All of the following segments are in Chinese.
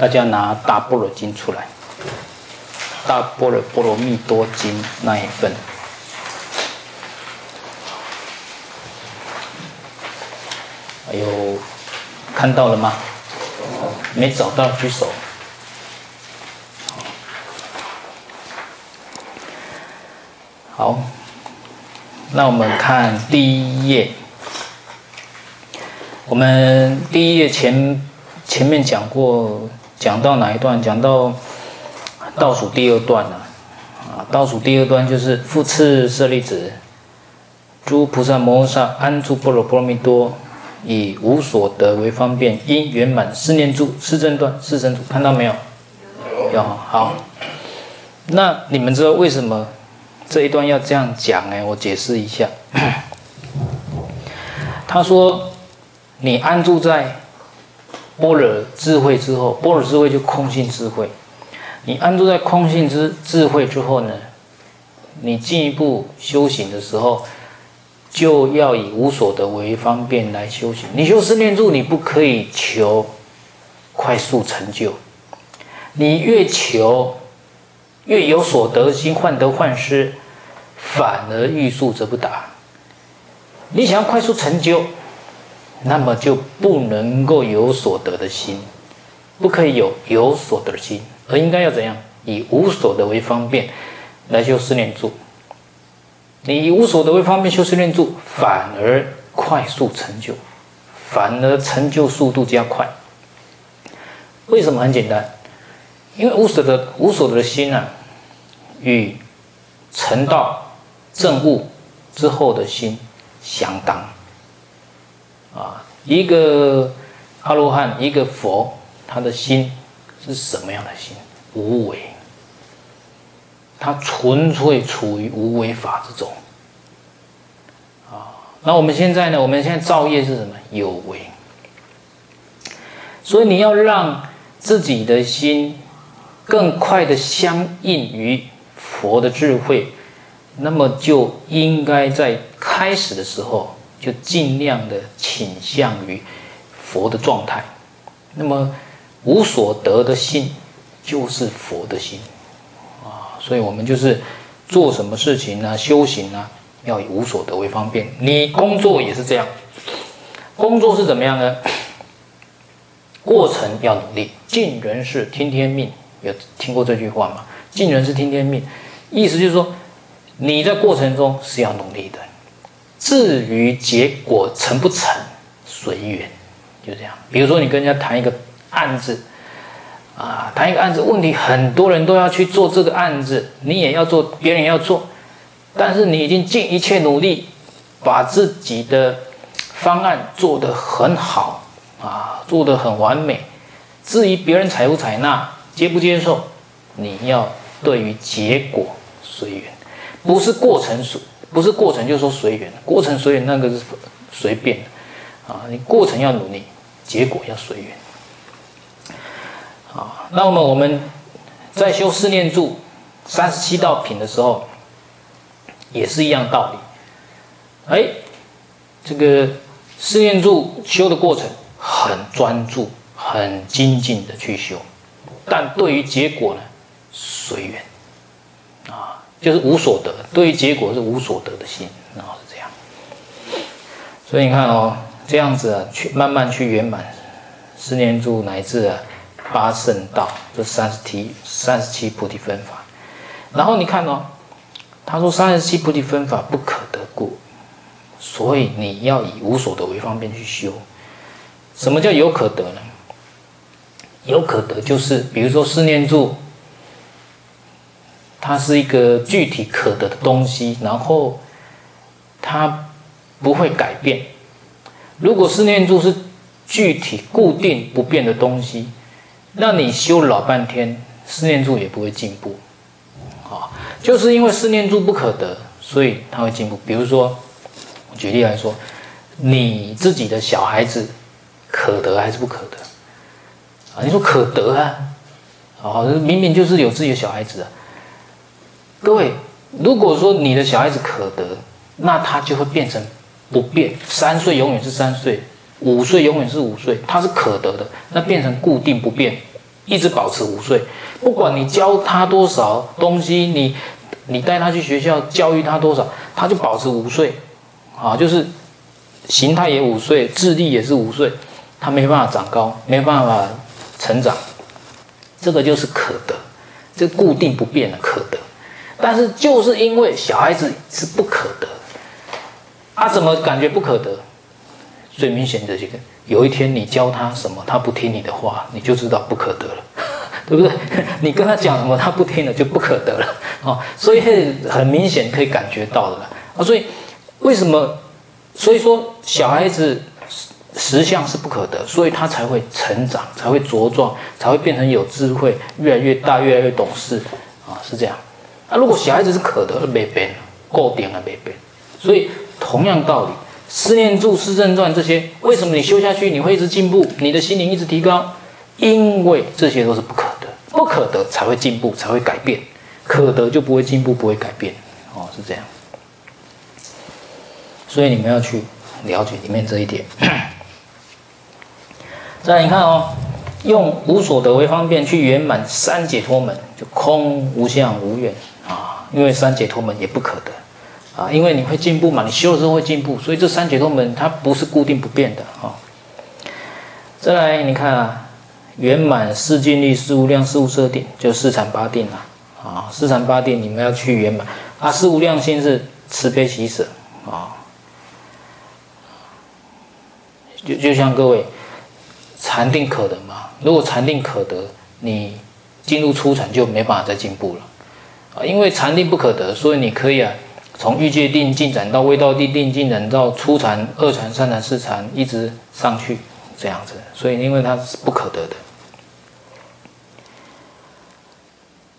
大家拿《大般若经》出来，《大般若波罗蜜多经》那一份。哎呦，看到了吗？没找到举手。好，那我们看第一页。我们第一页前前面讲过，讲到哪一段？讲到倒数第二段了。啊，倒数第二段就是复次舍利子，诸菩萨摩诃萨安住波罗波罗蜜多。以无所得为方便，因圆满四念住、四正断、四神足，看到没有？有。好。那你们知道为什么这一段要这样讲呢？我解释一下。他说：“你安住在般若智慧之后，般若智慧就空性智慧。你安住在空性之智慧之后呢，你进一步修行的时候。”就要以无所得为方便来修行。你修四念住，你不可以求快速成就。你越求，越有所得心，患得患失，反而欲速则不达。你想要快速成就，那么就不能够有所得的心，不可以有有所得的心，而应该要怎样？以无所得为方便来修四念住。你以无所得为方便修四念住，反而快速成就，反而成就速度加快。为什么？很简单，因为无所得、无所得的心啊，与成道正悟之后的心相当。啊，一个阿罗汉，一个佛，他的心是什么样的心？无为。他纯粹处于无为法之中，啊，那我们现在呢？我们现在造业是什么？有为。所以你要让自己的心更快的相应于佛的智慧，那么就应该在开始的时候就尽量的倾向于佛的状态。那么无所得的心就是佛的心啊。所以我们就是做什么事情呢？修行呢，要以无所得为方便。你工作也是这样，工作是怎么样呢？过程要努力，尽人事听天命。有听过这句话吗？尽人事听天命，意思就是说你在过程中是要努力的。至于结果成不成，随缘，就这样。比如说你跟人家谈一个案子。啊，谈一个案子，问题很多人都要去做这个案子，你也要做，别人也要做，但是你已经尽一切努力，把自己的方案做得很好啊，做得很完美。至于别人采不采纳、接不接受，你要对于结果随缘，不是过程随，不是过程就说随缘，过程随缘那个是随便的啊，你过程要努力，结果要随缘。啊，那么我们在修四念住三十七道品的时候，也是一样道理。哎，这个四念住修的过程很专注、很精进的去修，但对于结果呢，随缘，就是无所得。对于结果是无所得的心，然后是这样。所以你看哦，这样子啊，去慢慢去圆满四念住乃至啊。八圣道这三十七三十七菩提分法，然后你看哦，他说三十七菩提分法不可得故，所以你要以无所得为方便去修。什么叫有可得呢？有可得就是比如说四念住，它是一个具体可得的东西，然后它不会改变。如果思念住是具体固定不变的东西。那你修老半天，思念住也不会进步，啊，就是因为思念住不可得，所以它会进步。比如说，举例来说，你自己的小孩子可得还是不可得？啊，你说可得啊，啊，明明就是有自己的小孩子啊。各位，如果说你的小孩子可得，那他就会变成不变，三岁永远是三岁。五岁永远是五岁，他是可得的，那变成固定不变，一直保持五岁，不管你教他多少东西，你你带他去学校教育他多少，他就保持五岁，啊，就是形态也五岁，智力也是五岁，他没办法长高，没办法成长，这个就是可得，这固定不变的可得。但是就是因为小孩子是不可得，他怎么感觉不可得？最明显的这个，有一天你教他什么，他不听你的话，你就知道不可得了，对不对？你跟他讲什么，他不听了，就不可得了啊！所以很明显可以感觉到的了啊！所以为什么？所以说小孩子实相是不可得，所以他才会成长，才会茁壮，才会变成有智慧，越来越大，越来越懂事啊！是这样。那如果小孩子是可得，没变，固定了没变。所以同样道理。四念住、四正转这些，为什么你修下去你会一直进步，你的心灵一直提高？因为这些都是不可得，不可得才会进步，才会改变，可得就不会进步，不会改变。哦，是这样。所以你们要去了解里面这一点。再来，你看哦，用无所得为方便去圆满三解脱门，就空无相无愿啊，因为三解脱门也不可得。啊，因为你会进步嘛，你修的时候会进步，所以这三解脱门它不是固定不变的啊。再来，你看啊，圆满四静虑、四无量、四无色定，就四禅八定了啊。四禅八定你们要去圆满啊。四无量心是慈悲喜舍啊。就就像各位，禅定可得嘛？如果禅定可得，你进入初禅就没办法再进步了因为禅定不可得，所以你可以啊。从欲界定进展到未到地定，进展到初禅、二禅、三禅、四禅，一直上去这样子。所以，因为它是不可得的。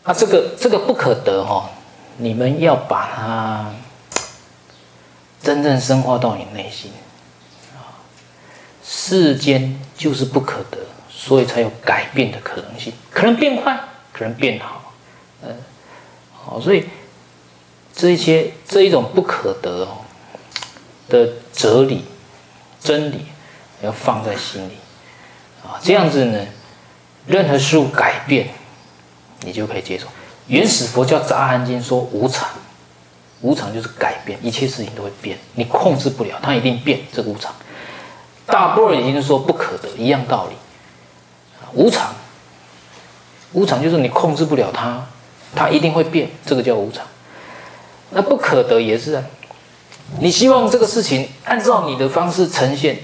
啊，这个这个不可得哈、哦，你们要把它真正深化到你内心啊。世间就是不可得，所以才有改变的可能性，可能变坏，可能变好，嗯，好，所以。这一些这一种不可得哦的哲理、真理，要放在心里啊，这样子呢，任何事物改变，你就可以接受。原始佛教杂含经说无常，无常就是改变，一切事情都会变，你控制不了，它一定变，这个无常。大波尔已经说不可得，一样道理。无常，无常就是你控制不了它，它一定会变，这个叫无常。那不可得也是啊，你希望这个事情按照你的方式呈现，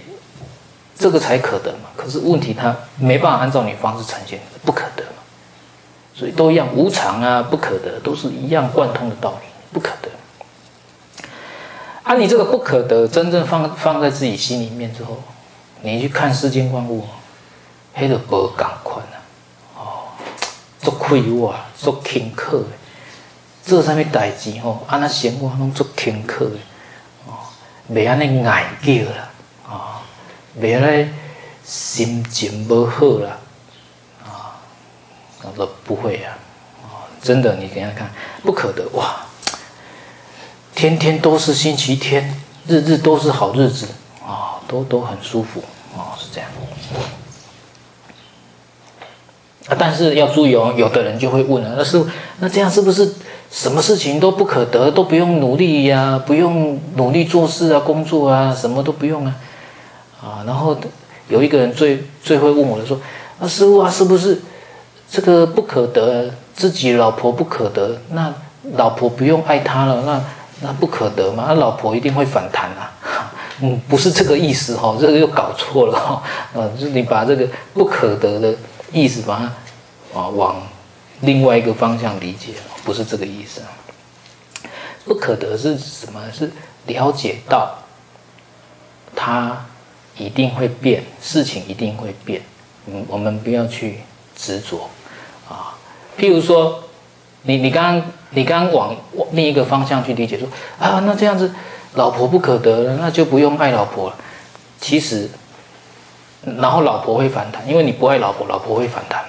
这个才可得嘛。可是问题它没办法按照你方式呈现，不可得嘛。所以都一样，无常啊，不可得，都是一样贯通的道理，不可得。啊，你这个不可得真正放放在自己心里面之后，你去看世间万物，黑的不赶快啊，哦，做亏哇，做轻刻的。做啥物代志吼？安那生活拢足坎坷的。哦，袂安尼爱叫啦，哦，袂安尼心情无好啦，啊，他说不会啊，啊，真的，你等下看，不可得哇，天天都是星期天，日日都是好日子。啊，都都很舒服。啊，是这样。啊，但是要注意哦，有的人就会问了，那是那这样是不是？什么事情都不可得，都不用努力呀、不用努力做事啊，工作啊，什么都不用啊，啊，然后有一个人最最会问我的说，啊，师傅啊，是不是这个不可得，自己老婆不可得，那老婆不用爱他了，那那不可得吗？那老婆一定会反弹啊，嗯，不是这个意思哈，这个又搞错了哈，啊，就是你把这个不可得的意思把它啊往另外一个方向理解。不是这个意思，不可得是什么？是了解到，它一定会变，事情一定会变。嗯，我们不要去执着啊。譬如说，你你刚你刚刚往另一个方向去理解说啊，那这样子，老婆不可得了，那就不用爱老婆了。其实，然后老婆会反弹，因为你不爱老婆，老婆会反弹。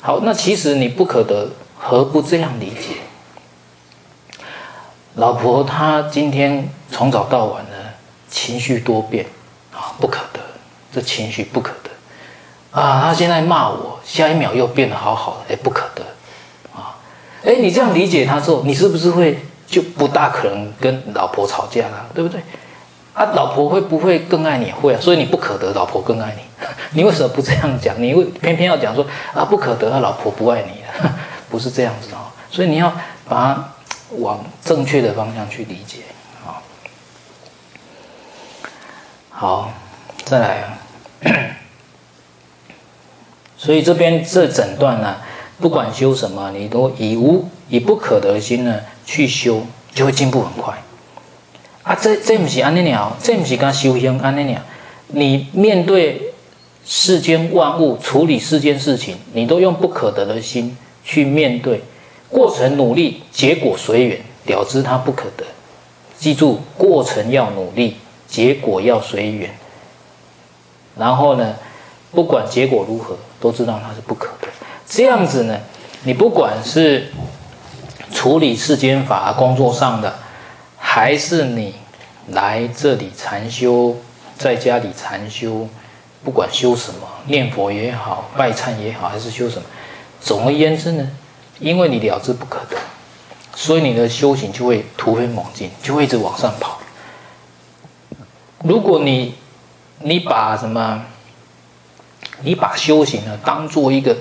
好，那其实你不可得。何不这样理解？老婆她今天从早到晚的情绪多变啊，不可得，这情绪不可得啊！她现在骂我，下一秒又变得好好的，哎，不可得啊！哎，你这样理解她之后，你是不是会就不大可能跟老婆吵架了，对不对？啊，老婆会不会更爱你？会啊，所以你不可得，老婆更爱你。你为什么不这样讲？你会偏偏要讲说啊，不可得，啊，老婆不爱你了，不是这样子哦。所以你要把它往正确的方向去理解啊。好，再来啊。所以这边这整段呢，不管修什么，你都以无以不可得心呢去修，就会进步很快。啊，这这不是安尼了，这不是跟修行安尼了。你面对世间万物，处理世间事情，你都用不可得的心去面对，过程努力，结果随缘，了知它不可得。记住，过程要努力，结果要随缘。然后呢，不管结果如何，都知道它是不可得。这样子呢，你不管是处理世间法工作上的，还是你来这里禅修，在家里禅修，不管修什么，念佛也好，拜忏也好，还是修什么，总而言之呢，因为你了知不可得，所以你的修行就会突飞猛进，就会一直往上跑。如果你你把什么？你把修行呢当做一个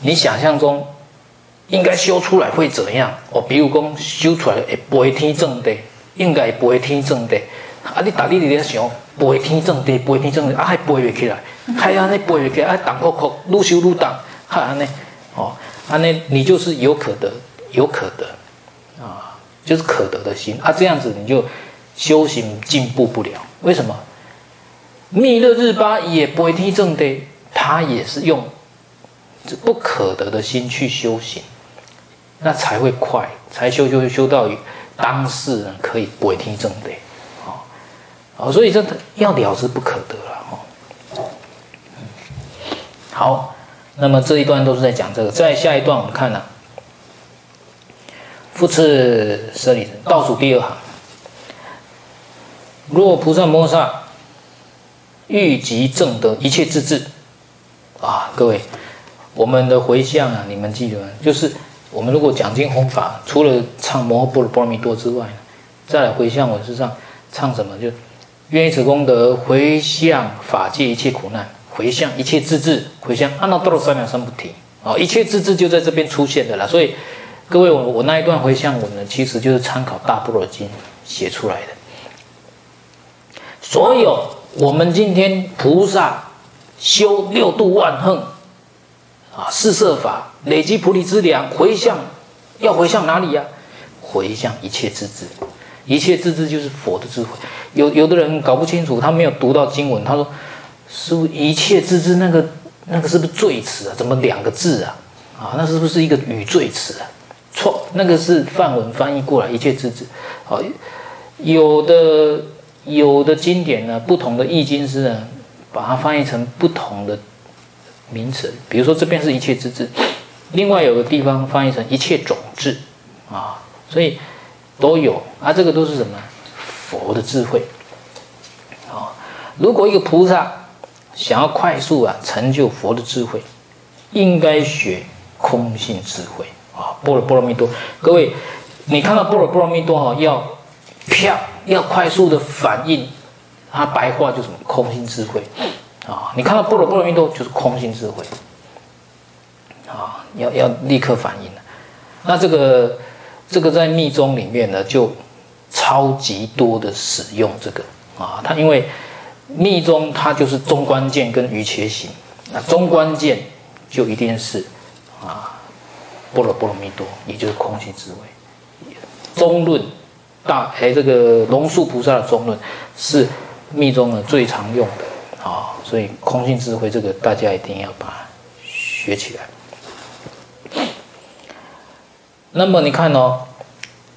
你想象中应该修出来会怎样？哦，比如讲修出来会飞天正地，应该会飞天正地。啊，你打你你在想飞天正地，飞天正地，啊还飞不起来，还安尼飞不起来，啊，挡哭哭，愈修愈挡，还安尼哦，安尼你就是有可得，有可得啊，就是可得的心啊，这样子你就修行进步不了，为什么？密勒日巴也不会听正地，他也是用这不可得的心去修行，那才会快，才修修修到当事人可以不会听正的，啊，所以这要了之不可得了，哦。好，那么这一段都是在讲这个，在下一段我们看呢，复次舍利子，倒数第二行，若菩萨摩萨。欲及证得一切智智，啊，各位，我们的回向啊，你们记得吗？就是我们如果讲经弘法，除了唱摩诃般若波罗蜜多之外，再来回向，我身上唱什么？就愿以此功德回向法界一切苦难，回向一切智智，回向阿耨多罗三藐三菩提。啊，一切智智就在这边出现的了。所以，各位，我我那一段回向文呢，其实就是参考大般若经写出来的，所有。我们今天菩萨修六度万恒啊，四摄法累积菩提之粮，回向要回向哪里呀、回向一切智智，一切智智就是佛的智慧。有有的人搞不清楚，他没有读到经文，他说：“师父，一切智智那个那个是不是赘词啊？怎么两个字啊？啊，那是不是一个语赘词啊？错，那个是梵文翻译过来，一切智智。好，有的。有的经典呢，不同的译经师呢，把它翻译成不同的名词。比如说这边是一切智智，另外有个地方翻译成一切种智啊，所以都有啊。这个都是什么？佛的智慧啊。如果一个菩萨想要快速啊成就佛的智慧，应该学空性智慧啊。般若波罗蜜多，各位，你看到般若波罗蜜多哈，要啪。要快速的反应，它白话就是什么空性智慧啊！你看到般若波罗蜜多就是空性智慧啊！要要立刻反应。那这个这个在密宗里面呢，就超级多的使用这个啊！它因为密宗它就是中观见跟瑜伽行，那中观见就一定是啊般若波罗蜜多，也就是空性智慧。中论。大哎，这个龙树菩萨的中论是密宗呢最常用的啊，所以空性智慧这个大家一定要把它学起来。那么你看哦，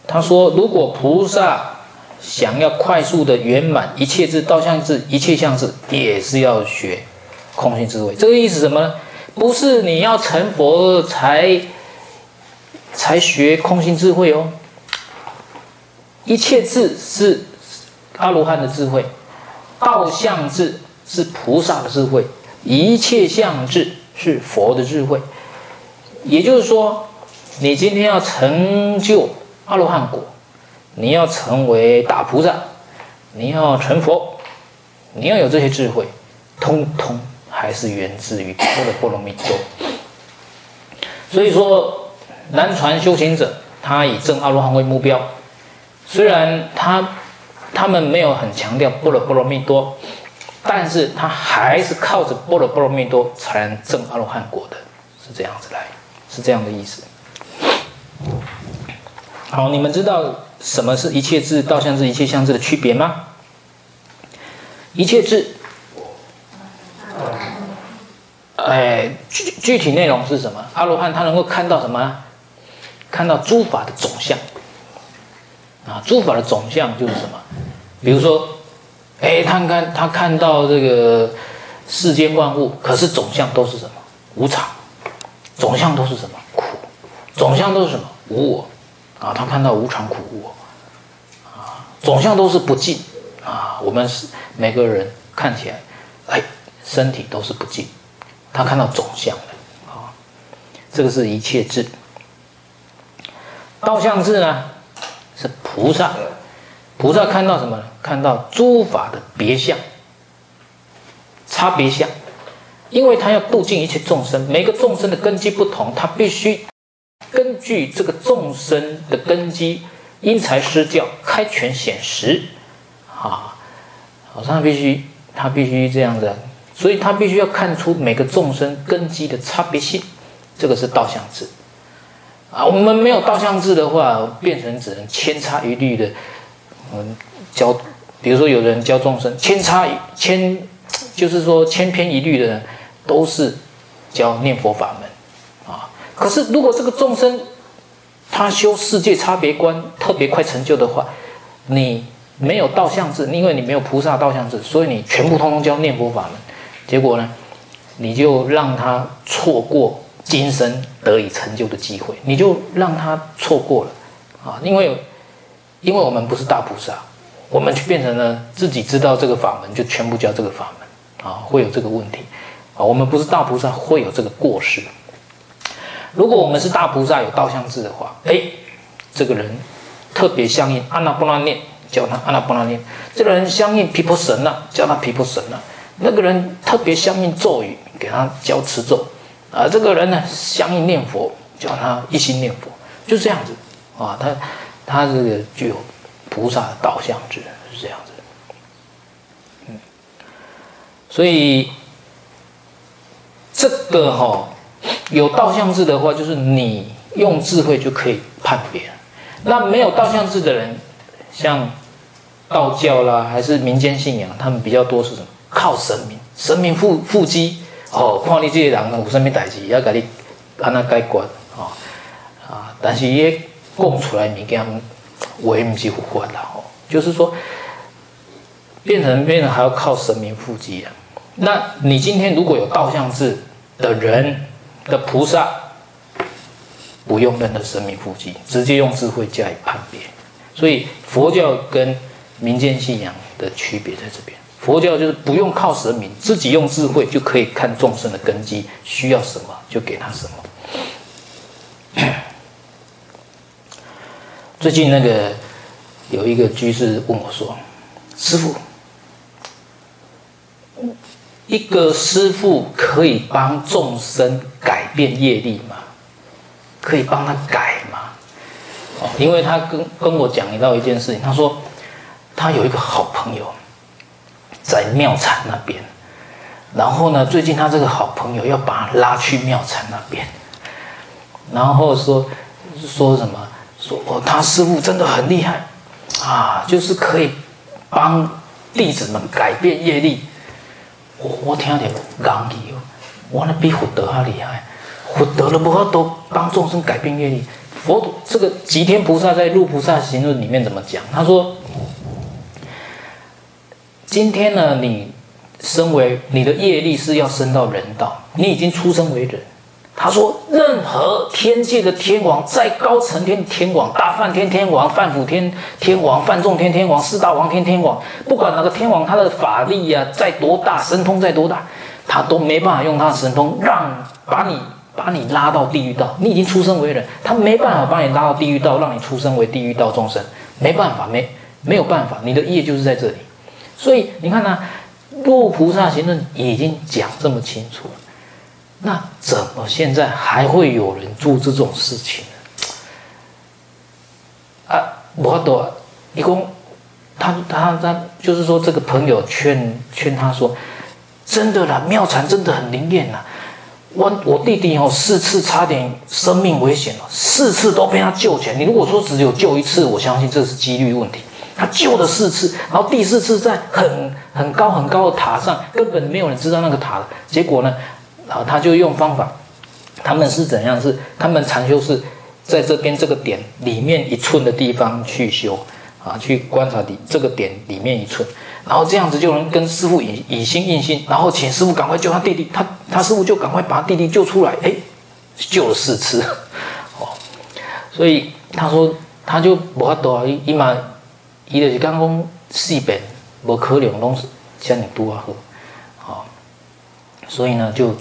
他说如果菩萨想要快速的圆满一切智、道相智、一切相智，也是要学空性智慧。这个意思什么呢？不是你要成佛才才学空性智慧哦。一切智是阿罗汉的智慧，道相智是菩萨的智慧，一切相智是佛的智慧。也就是说，你今天要成就阿罗汉果，你要成为大菩萨，你要成佛，你要有这些智慧，通通还是源自于波罗波罗蜜多。所以说，南传修行者他以证阿罗汉为目标，虽然他他们没有很强调波罗波罗蜜多，但是他还是靠着波罗波罗蜜多才能证阿罗汉果的，是这样子来。是这样的意思。好，你们知道什么是一切智、道相智、一切相智的区别吗？一切智，哎，具具体内容是什么？阿罗汉他能够看到什么？看到诸法的总相。啊，诸法的总相就是什么？比如说，哎，他看他看到这个世间万物，可是总相都是什么？无常。总相都是什么苦？总相都是什么无我？啊，他看到无常苦无我，啊，总相都是不净啊。我们是每个人看起来，哎，身体都是不净，他看到总相的啊。这个是一切智。道相智呢，是菩萨，菩萨看到什么呢？看到诸法的别相，差别相。因为他要度尽一切众生，每个众生的根基不同，他必须根据这个众生的根基，因材施教，开权显实，啊，好，他必须他必须这样子，所以他必须要看出每个众生根基的差别性，这个是道相智，啊，我们没有道相智的话，变成只能千差一律的，嗯，教，比如说有人教众生千差千，就是说千篇一律的。都是教念佛法门，可是如果这个众生他修世界差别观特别快成就的话，你没有道相智，因为你没有菩萨道相智，所以你全部通通教念佛法门，结果呢，你就让他错过今生得以成就的机会，你就让他错过了啊，因为因为我们不是大菩萨，我们就变成了自己知道这个法门就全部教这个法门啊，会有这个问题。啊，我们不是大菩萨，会有这个过失。如果我们是大菩萨，有道相智的话，哎，这个人特别相应阿那波那念，叫他阿那波那念；这个人相应毗婆舍那，教他毗婆舍那；那个人特别相应咒语，给他教持咒。啊，这个人呢，相应念佛，叫他一心念佛，就这样子。啊，他他这个具有菩萨的道相智，是这样子。嗯，所以。这个哈、哦、有道相智的话，就是你用智慧就可以判别。那没有道相智的人，像道教啦，还是民间信仰，他们比较多是什么？靠神明，神明附附乩哦，看你这些人有什么代志，要给你按那解决啊啊！但是也供出来物件，我也不是胡说的哦，就是说变成变成还要靠神明附乩啊。那你今天如果有道相智的人的菩萨，不用任何神明附乩，直接用智慧加以判别。所以佛教跟民间信仰的区别在这边。佛教就是不用靠神明，自己用智慧就可以看众生的根基需要什么就给他什么。最近那个有一个居士问我说：“师傅。”一个师父可以帮众生改变业力吗？可以帮他改吗？哦，因为他跟跟我讲到一件事情，他说他有一个好朋友在妙禅那边，然后呢，最近他这个好朋友要把他拉去妙禅那边，然后说说什么？说哦，他师父真的很厉害啊，就是可以帮弟子们改变业力。我我听到讲义哦，我那比佛德还厉害，佛德都无法度帮众生改变业力。佛这个吉天菩萨在《入菩萨行论》里面怎么讲？他说：今天呢，你身为你的业力是要升到人道，你已经出生为人。他说：“任何天界的天王，再高层天天王，大梵天天王、梵辅天天王、梵众天天王、四大王天天王，不管哪个天王，他的法力呀、啊、再多大，神通再多大，他都没办法用他的神通让把你把你拉到地狱道。你已经出生为人，他没办法把你拉到地狱道，让你出生为地狱道众生，没办法，没没有办法，你的业就是在这里。所以你看呢、啊，《入菩萨行论》已经讲这么清楚了，那怎么现在还会有人做这种事情呢？啊，我懂，一共。他他他就是说，这个朋友劝劝他说：“真的啦，妙禅真的很灵验呐！我我弟弟哦，四次差点生命危险了，四次都被他救起来。你如果说只有救一次，我相信这是几率问题。他救了四次，然后第四次在很很高很高的塔上，根本没有人知道那个塔。结果呢，啊，他就用方法，他们是怎样？是他们禅修是在这边这个点里面一寸的地方去修。”啊，去观察里这个点里面一寸，然后这样子就能跟师父以以心印心，然后请师父赶快救他弟弟，他他师父就赶快把他弟弟救出来，哎，救了四次，哦，所以他说他就不法多啊，伊伊嘛，伊就是讲讲四遍无可能拢是像你多啊好，啊，所以呢就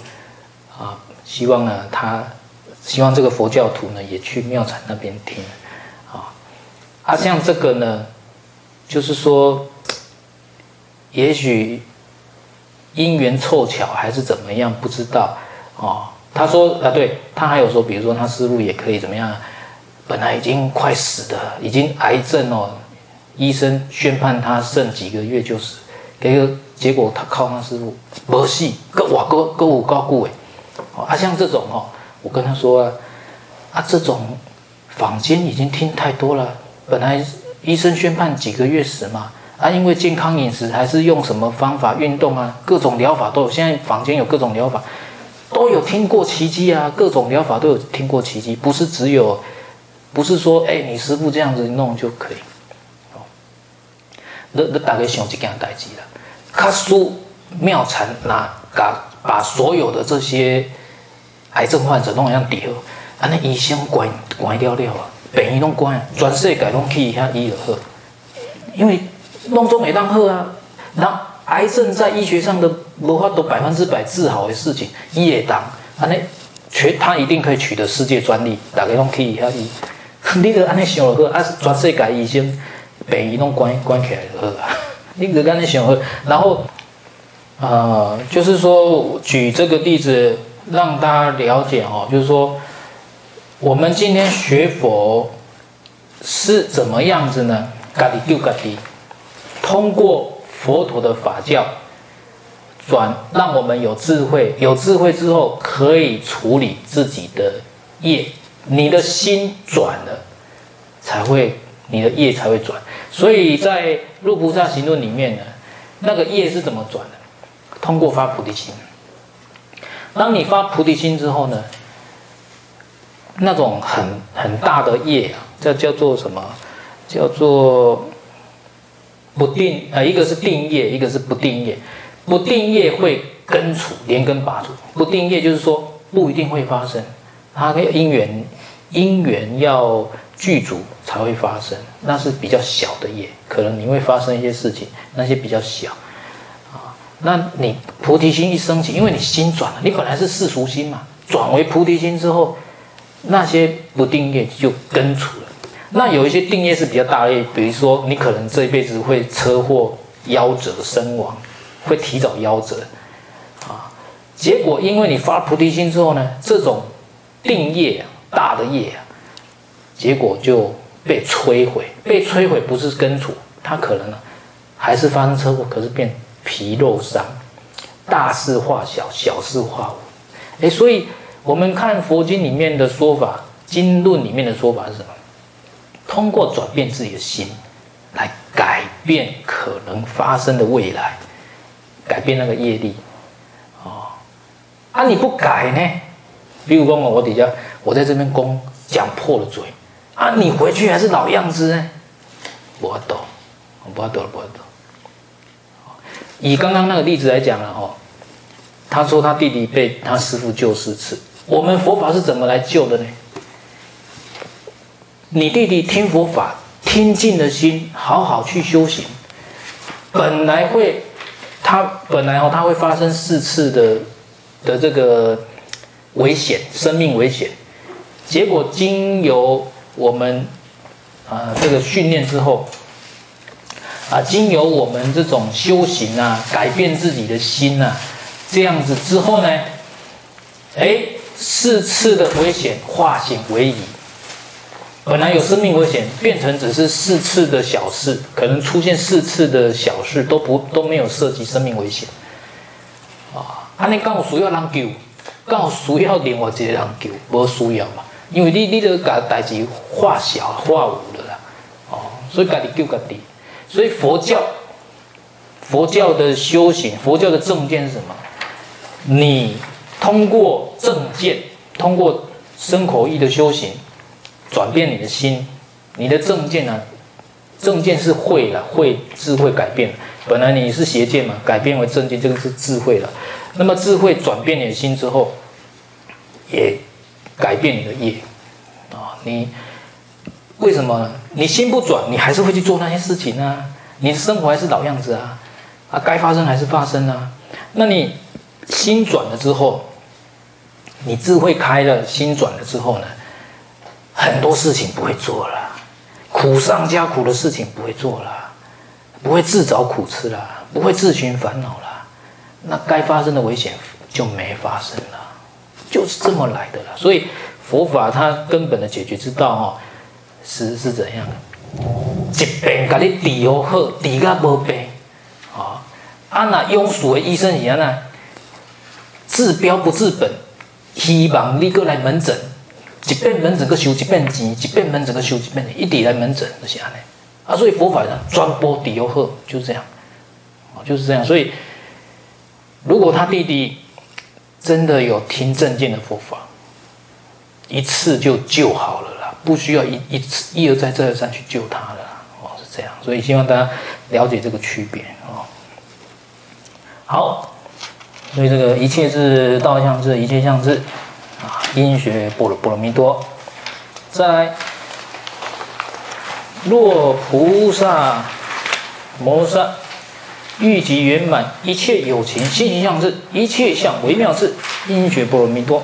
啊希望呢他希望这个佛教徒呢也去妙禅那边听。啊，啊像这个呢，就是说，也许因缘凑巧还是怎么样，不知道哦。他说啊，对他还有说，比如说他师父也可以怎么样，本来已经快死的，已经癌症哦，医生宣判他剩几个月就死，结果结果他靠他师父没死，个哇个个有高顾啊，像这种哦，我跟他说啊，啊这种坊间已经听太多了。本来医生宣判几个月死嘛，啊，因为健康饮食还是用什么方法运动啊，各种疗法都有。现在坊间有各种疗法，都有听过奇迹啊，各种疗法都有听过奇迹，不是只有，不是说哎，你师傅这样子弄就可以。哦，那那大概想一件代志了，卡苏妙禅那把把所有的这些癌症患者弄样治好，安尼医生关关了了啊。病院拢关，全世界拢去遐医就好，因为拢总会当好啊。那癌症在医学上的无法度百分之百治好的事情，伊会当，安尼全他一定可以取得世界专利。大家拢去遐医，你着安尼想就好啊。全世界医生病院拢关关起来就好啊。你着安尼想好，然后呃，就是说举这个例子让大家了解哦，就是说。我们今天学佛是怎么样子呢？嘎哩丢嘎哩，通过佛陀的法教转，让我们有智慧。有智慧之后，可以处理自己的业。你的心转了，才会你的业才会转。所以在《入菩萨行论》里面呢，那个业是怎么转的？通过发菩提心。当你发菩提心之后呢？那种很很大的业啊，这叫做什么？叫做不定啊，一个是定业，一个是不定业。不定业会根除，连根拔除；不定业就是说不一定会发生，它的因缘因缘要具足才会发生，那是比较小的业，可能你会发生一些事情，那些比较小。那你菩提心一升起，因为你心转了，你本来是世俗心嘛，转为菩提心之后。那些不定业就根除了，那有一些定业是比较大的业，比如说你可能这一辈子会车祸夭折身亡，会提早夭折，啊，结果因为你发菩提心之后呢，这种定业大的业啊，结果就被摧毁，被摧毁不是根除，它可能呢还是发生车祸，可是变皮肉伤，大事化小，小事化无，哎，所以。我们看佛经里面的说法，经论里面的说法是什么？通过转变自己的心，来改变可能发生的未来，改变那个业力。哦，啊，你不改呢？比如说我底下，我在这边讲讲破了嘴，啊，你回去还是老样子呢？不懂，不懂，不懂。以刚刚那个例子来讲了哦，他说他弟弟被他师父救四次。我们佛法是怎么来救的呢？你弟弟听佛法，听尽了心，好好去修行，本来会他本来哦，他会发生四次的的这个危险，生命危险。结果经由我们啊这个训练之后，啊经由我们这种修行啊，改变自己的心呐、啊，这样子之后呢，哎，四次的危险化险为夷。本来有生命危险，变成只是四次的小事，可能出现四次的小事都不都没有涉及生命危险。啊，安尼刚好需要人救，刚好需要另外一个人救，无需要嘛？因为你你都把代志化小化无了啦，哦，所以家己救家己。所以佛教佛教的修行，佛教的正见是什么？你通过正见，通过身口意的修行。转变你的心，你的正见呢、正见是慧了，慧智慧改变了。本来你是邪见嘛，改变为正见，这个是智慧了。那么智慧转变你的心之后，也改变你的业啊。你为什么？你心不转，你还是会去做那些事情啊。你的生活还是老样子啊，啊，该发生还是发生啊。那你心转了之后，你智慧开了，心转了之后呢？很多事情不会做了，苦上加苦的事情不会做了，不会自找苦吃了，不会自寻烦恼了，那该发生的危险就没发生了，就是这么来的了。所以佛法它根本的解决之道哈，是是怎样的？疾病给你治好好，治个无病啊！啊那庸俗的医生一样呢，治标不治本，希望你过来门诊。一遍门诊个收一遍钱，一遍门诊个收一遍钱，一直来门诊就是安尼啊，所以佛法呢，专播底油喝，就是这样，啊，就是这样。所以，如果他弟弟真的有听正见的佛法，一次就救好了，不需要一一次一而再再而三去救他了，哦，是这样。所以希望大家了解这个区别哦。好，所以这个一切是道相智，一切相智。啊，因学波罗波罗蜜多，再来，若菩萨摩萨欲极圆满一切有情心行相智，一切相微妙智，因学波罗蜜多。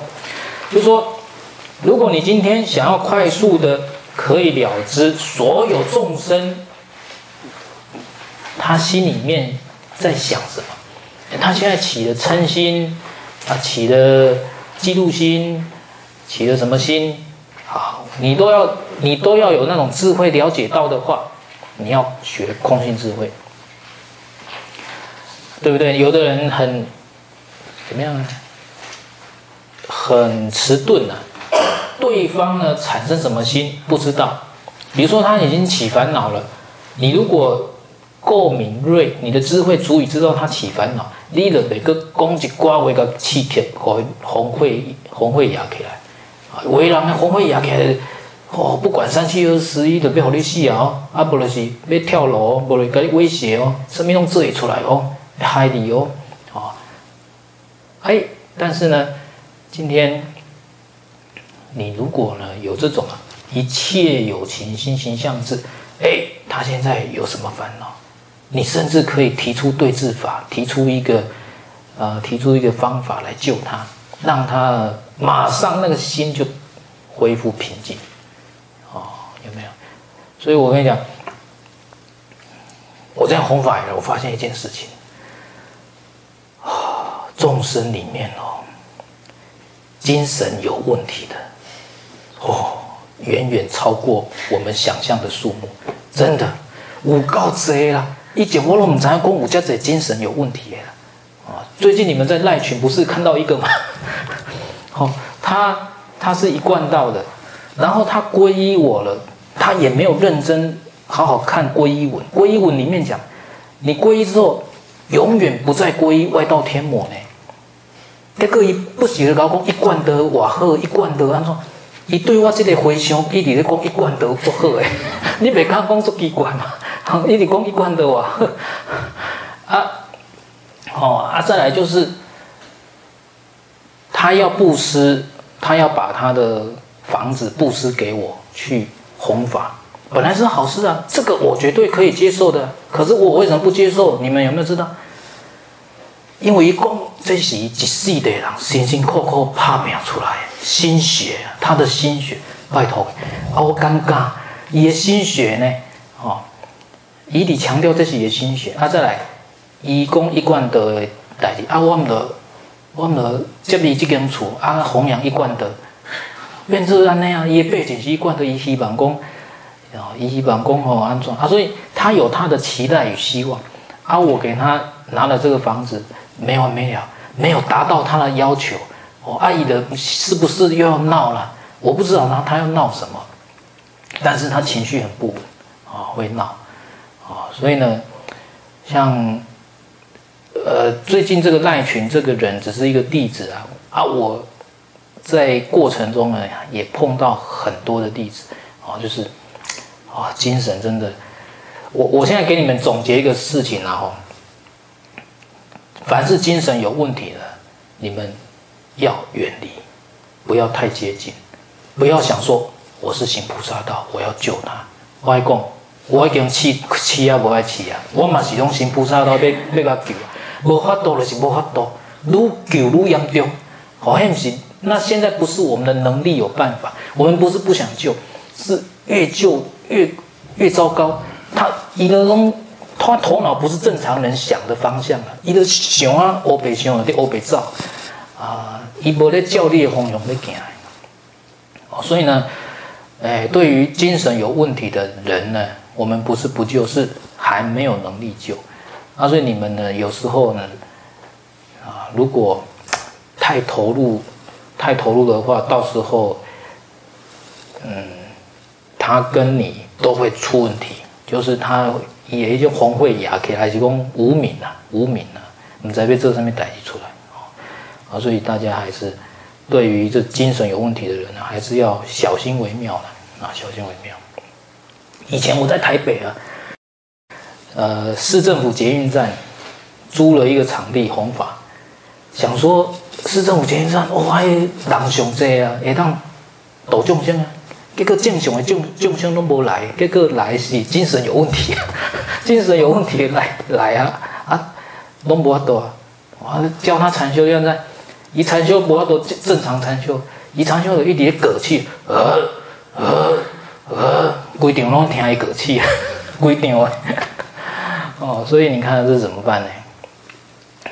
就说，如果你今天想要快速的可以了知所有众生，他心里面在想什么，他现在起了嗔心啊，起了。嫉妒心，起了什么心？好，你都要，你都要有那种智慧了解到的话，你要学空性智慧，对不对？有的人很怎么样呢？很迟钝啊，对方呢产生什么心不知道。比如说他已经起烦恼了，你如果够敏锐，你的智慧足以知道他起烦恼。你着袂阁讲一寡话个刺激，互红会红会压起来。啊，为人红会压起来，哦，不管三七二十一，着要互你死啊！啊，无就是要跳楼，无就甲你威胁哦，什么拢做会出来哦，害你哦，啊，哎，但是呢，今天你如果呢有这种啊，一切有情心形相是，哎，他现在有什么烦恼？你甚至可以提出对治法，提出一个，呃，提出一个方法来救他，让他马上那个心就恢复平静，哦，有没有？所以我跟你讲，我这样弘法以来，我发现一件事情，啊，众生里面哦，精神有问题的，哦，远远超过我们想象的数目，真的，有够多啦。以前我都唔知影讲有这样精神有问题的啊！最近你们在赖群不是看到一个吗？哦，他他是一贯道的，然后他皈依我了，他也没有认真好好看皈依文。皈依文里面讲，你皈依之后，永远不再皈依外道天魔呢。这个一不是咧讲一贯的瓦好，一贯的安怎？伊对我这个回向，伊伫咧讲一贯道不好诶，你别讲讲足奇怪嘛。一直讲一贯道啊，啊，哦啊，再来就是，他要布施，他要把他的房子布施给我去弘法，本来是好事啊，这个我绝对可以接受的。可是我为什么不接受？你们有没有知道？因为一共这是一世的人辛辛苦苦打拼出来的，心血，他的心血，拜托，啊，我感觉伊的心血呢，哦，伊伫强调这是伊的心血，啊，再来，伊讲一贯的代志，啊，我们的，我们的接伊这间厝，啊，弘扬一贯道，变做安尼啊，伊的背景是一贯的，伊希望讲，哦，伊希望讲吼安怎，啊，所以他有他的期待与希望，啊，我给他拿了这个房子。没完没了，没有达到他的要求，哦，阿姨的是不是又要闹了？我不知道他他要闹什么，但是他情绪很不稳，啊、会闹，啊、哦，所以呢，像，呃，最近这个赖群这个人只是一个例子啊，啊，我在过程中呢也碰到很多的例子，啊、就是，啊、精神真的，我我现在给你们总结一个事情然后。凡是精神有问题的，你们要远离，不要太接近，不要想说我是行菩萨道，我要救他。我爱讲，我已经气气啊，不爱气啊，我嘛是用行菩萨道要要甲救，无法度就是无法度，愈救愈严重。好险是，那现在不是我们的能力有办法，我们不是不想救，是越救越越糟糕。他一个人。他头脑不是正常人想的方向啊！伊都想啊，乌白想，在乌白走啊！伊无咧教练的方向在行哦，所以呢，哎，对于精神有问题的人呢，我们不是不救，是还没有能力救。啊，所以你们呢，有时候呢，啊，如果太投入、太投入的话，到时候，嗯，他跟你都会出问题，就是他。也就红会牙起还是讲无名啊，无名啊，你在被这上面逮出来啊，所以大家还是对于这精神有问题的人呢，还是要小心为妙的啊，小心为妙。以前我在台北啊，呃，市政府捷运站租了一个场地弘法，想说市政府捷运站哇，人上多啊，会当度众生啊。结果正常的众众生都没来，结果来是精神有问题，精神有问题来来啊啊，拢无法度啊！我教他禅修，现在一禅修无法度正常禅修，一禅修就一直嗝气，呃呃呃，规场拢听伊嗝气啊，规场啊！哦，所以你看这怎么办呢？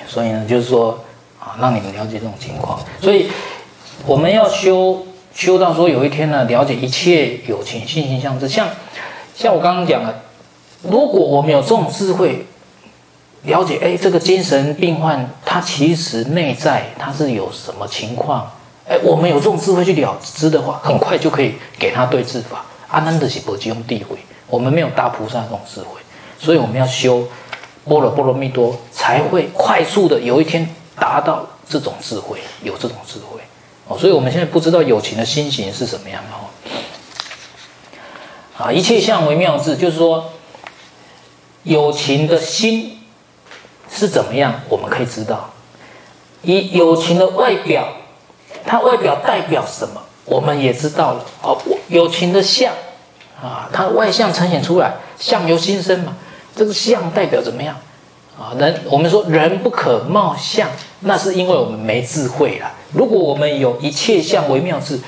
所以呢，就是说啊，让你们了解这种情况，所以我们要修。修到说有一天呢，了解一切有情性心相知，像像我刚刚讲的，如果我们有这种智慧，了解哎，这个精神病患他其实内在他是有什么情况，哎，我们有这种智慧去了知的话，很快就可以给他对治法。阿难的是不用地慧，我们没有大菩萨这种智慧，所以我们要修般若波罗蜜多，才会快速的有一天达到这种智慧，有这种智慧。哦，所以我们现在不知道友情的心情是什么样哦。啊，一切相为妙智，就是说友情的心是怎么样，我们可以知道。以友情的外表，它外表代表什么，我们也知道了。哦，友情的相啊，它外相呈现出来，相由心生嘛，这个相代表怎么样？啊，人我们说人不可貌相，那是因为我们没智慧了。如果我们有一切相为妙智，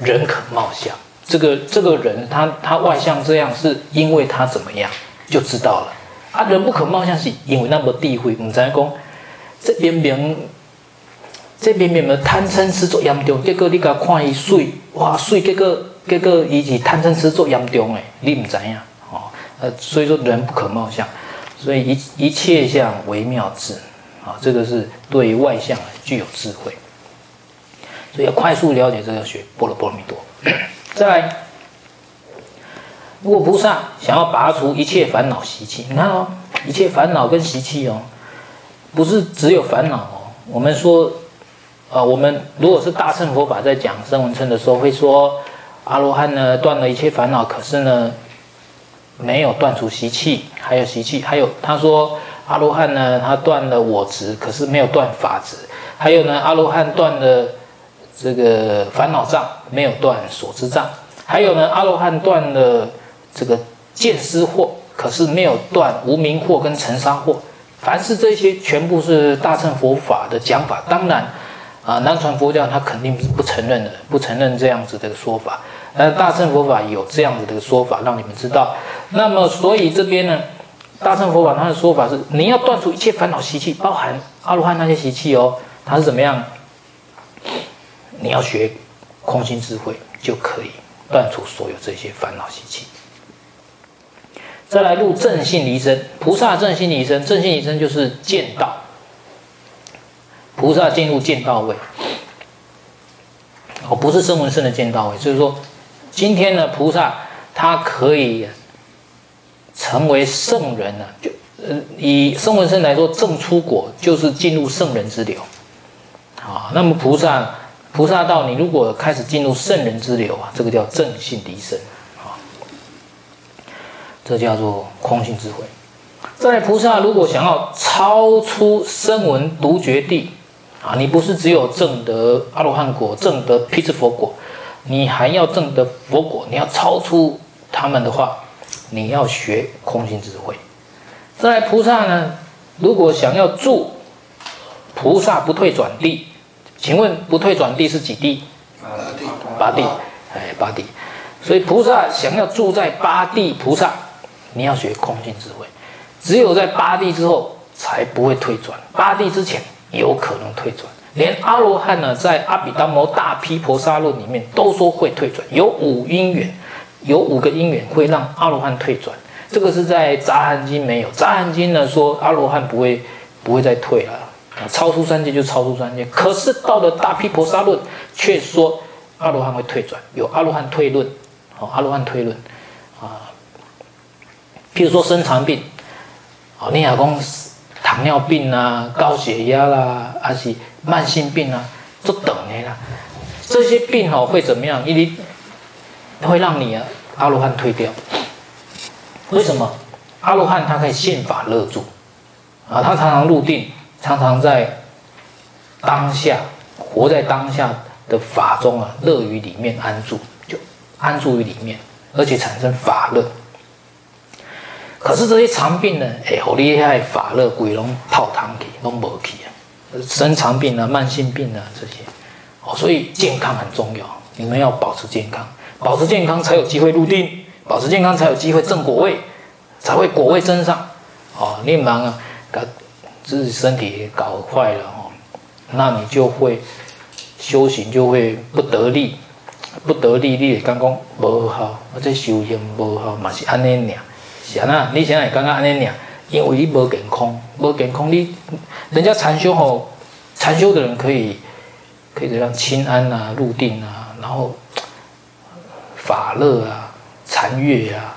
人可貌相。这个这个人他他外相这样，是因为他怎么样就知道了。啊，人不可貌相，是因为那么地慧。我们才讲这边边这边边的贪嗔痴作严重，结果你甲看伊水，哇水，结果结果伊是贪嗔痴作严重诶，你唔知影哦。呃，所以说人不可貌相。所以一一切相为妙智，啊，这个是对于外相具有智慧，所以要快速了解这个学波罗波罗蜜多。再来，如果菩萨想要拔除一切烦恼习气，你看哦，一切烦恼跟习气哦，不是只有烦恼哦。我们说，呃，我们如果是大乘佛法在讲声闻乘的时候，会说阿罗汉呢断了一切烦恼，可是呢。没有断除习气，还有习气，还有他说阿罗汉呢，他断了我执，可是没有断法执。还有呢，阿罗汉断了这个烦恼障，没有断所知障。还有呢，阿罗汉断了这个见思惑，可是没有断无明惑跟尘沙惑。凡是这些全部是大乘佛法的讲法。当然，啊，南传佛教他肯定是不承认的，不承认这样子的说法。但是大乘佛法有这样子的说法，让你们知道。那么，所以这边呢，大乘佛法它的说法是，你要断除一切烦恼习气，包含阿罗汉那些习气哦，它是怎么样？你要学空性智慧，就可以断除所有这些烦恼习气。再来入正信离生，菩萨正信离生，正信离生就是见道。菩萨进入见道位，哦，不是声闻乘的见道位，就是说，今天呢，菩萨他可以成为圣人呢，就呃，以声闻身来说，正出果就是进入圣人之流，啊，那么菩萨菩萨道，你如果开始进入圣人之流啊，这个叫正信离生。这叫做空性智慧。在菩萨如果想要超出声闻独觉地啊，你不是只有证得阿罗汉果、证得辟支佛果，你还要证得佛果，你要超出他们的话，你要学空性智慧。在菩萨呢，如果想要住菩萨不退转地，请问不退转地是几地？八地。八地，哎，八地。所以菩萨想要住在八地菩萨。你要学空性智慧，只有在八地之后才不会退转，八地之前有可能退转。连阿罗汉呢，在阿比达摩大毗婆沙论里面都说会退转，有五因缘，有五个因缘会让阿罗汉退转。这个是在杂含经没有，杂含经呢说阿罗汉不会不会再退了，超出三界就超出三界。可是到了大毗婆沙论却说阿罗汉会退转，有阿罗汉退论，好，阿罗汉退论。啊譬如说生长病，哦，你讲糖尿病啊、高血压啦、啊，还是慢性病啊，都等你啦。这些病哦会怎么样？因为会让你啊阿罗汉退掉。为什么？阿罗汉他可以现法乐住啊，他常常入定，常常在当下活在当下的法中啊，乐于里面安住，就安住于里面，而且产生法乐。可是这些长病呢？哎，好厉害，法乐鬼龙泡汤去，拢无去啊！生长病啊，慢性病啊，这些哦，所以健康很重要。你们要保持健康，保持健康才有机会入定，保持健康才有机会证果位，才会果位增上。哦，你忙啊，把自己身体搞坏了哦，那你就会修行就会不得力，不得力，你刚刚无好，或者修行无好，嘛是安尼尔。想啊，你现在刚刚安尼讲，因为你无健康，无健康，你人家禅修吼，禅修的人可以可以这样轻安啊，入定啊，然后法乐啊，禅悦啊，